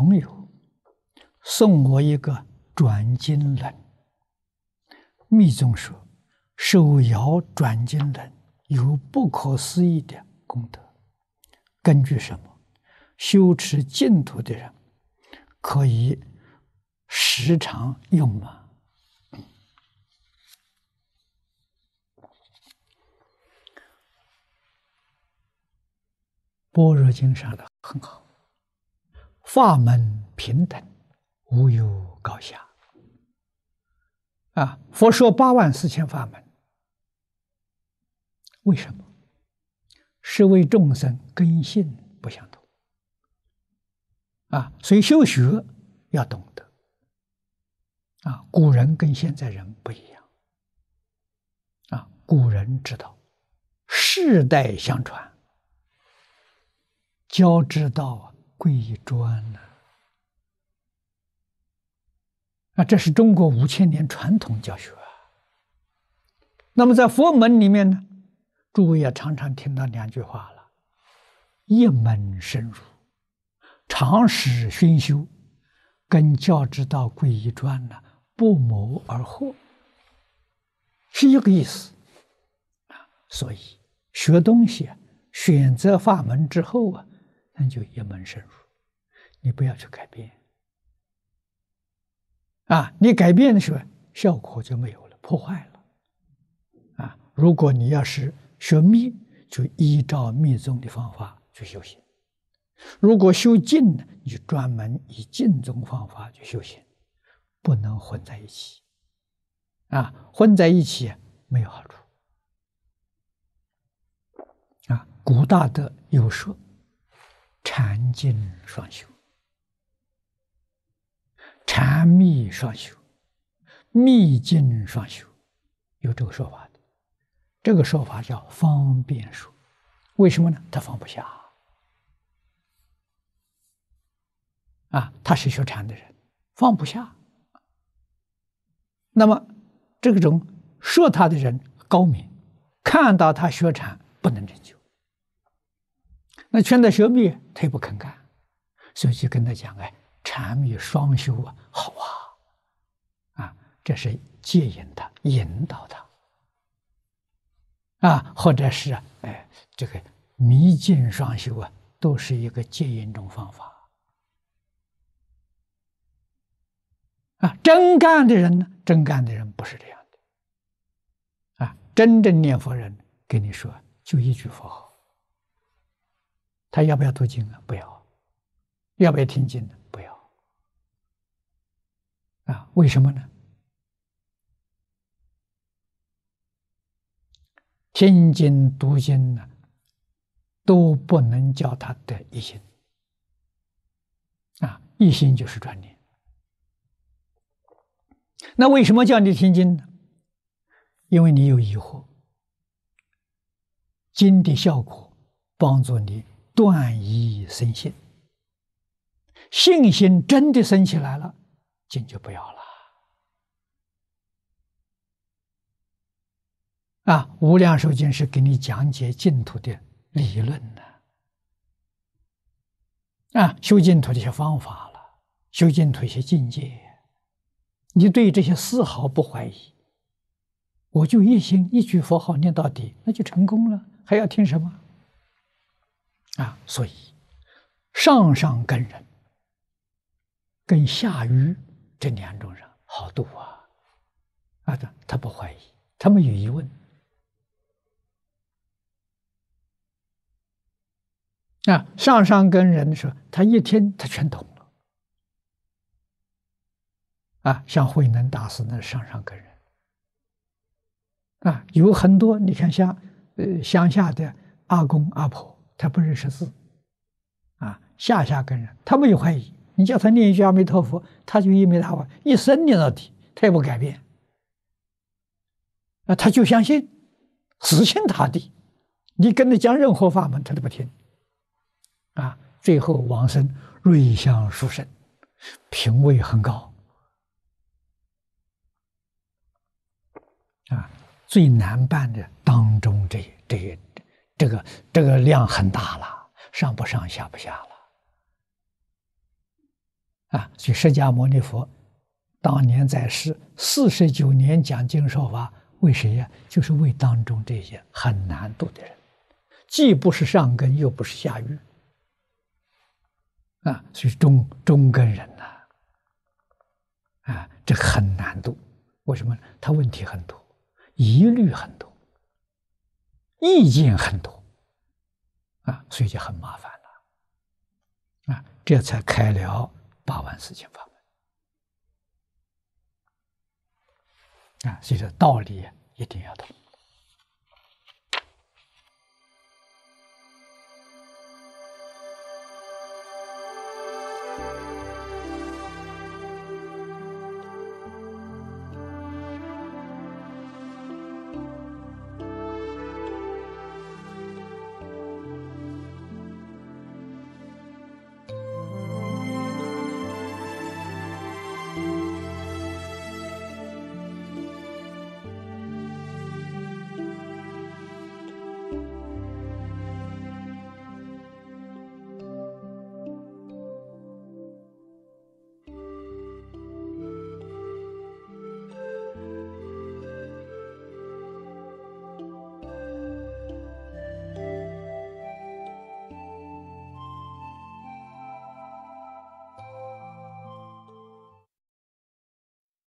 朋友送我一个转经轮，密宗说，手摇转经轮有不可思议的功德。根据什么？修持净土的人可以时常用吗？般若经上的很好，法门平等，无有高下。啊，佛说八万四千法门，为什么？是为众生根性不相同。啊，所以修学要懂得。啊，古人跟现在人不一样。啊，古人知道，世代相传。教之道啊贵专呢？啊，这是中国五千年传统教学啊。那么在佛门里面呢，诸位也常常听到两句话了：一门深入，长时熏修，跟教之道贵专呢不谋而合，是一个意思啊。所以学东西，选择法门之后啊。那就一门深入，你不要去改变啊！你改变的时候，效果就没有了，破坏了啊！如果你要是学密，就依照密宗的方法去修行；如果修静呢，你就专门以静宗方法去修行，不能混在一起啊！混在一起没有好处啊！古大德有说。禅净双修，禅密双修，密净双修，有这个说法的。这个说法叫方便说。为什么呢？他放不下啊！他是学禅的人，放不下。那么这种说他的人高明，看到他学禅不能成就。那劝他学密，他也不肯干，所以就跟他讲：“哎，禅密双修啊，好啊，啊，这是接引他，引导他，啊，或者是哎，这个密净双修啊，都是一个接引种方法。啊，真干的人呢，真干的人不是这样的，啊，真正念佛人跟你说，就一句佛号。”他要不要读经啊？不要。要不要听经呢？不要。啊，为什么呢？听经读经呢，都不能叫他得一心。啊，一心就是专念。那为什么叫你听经呢？因为你有疑惑，经的效果帮助你。断疑生信，信心真的生起来了，经就不要了。啊，无量寿经是给你讲解净土的理论呢。啊，修净土的一些方法了，修净土一些境界，你对这些丝毫不怀疑，我就一心一句佛号念到底，那就成功了，还要听什么？啊，所以上上根人跟下愚这两种人好度啊！啊，他他不怀疑，他们有疑问。啊，上上根人的时候，他一听他全懂了。啊，像慧能大师那上上根人，啊，有很多你看像呃乡下的阿公阿婆。他不认识字，啊，下下根人，他没有怀疑。你叫他念一句阿弥陀佛，他就一没他话，一生念到底，他也不改变。啊，他就相信，死心塌地。你跟他讲任何法门，他都不听。啊，最后往生瑞相殊胜，品位很高。啊，最难办的当中这这些。这个这个量很大了，上不上下不下了。啊，所以释迦牟尼佛当年在世四十九年讲经说法，为谁呀？就是为当中这些很难度的人，既不是上根，又不是下愚，啊，所以中中根人呐，啊，这很难度。为什么？他问题很多，疑虑很多，意见很多，啊，所以就很麻烦了，啊，这才开了八万四千法门，啊，所以说道理一定要懂。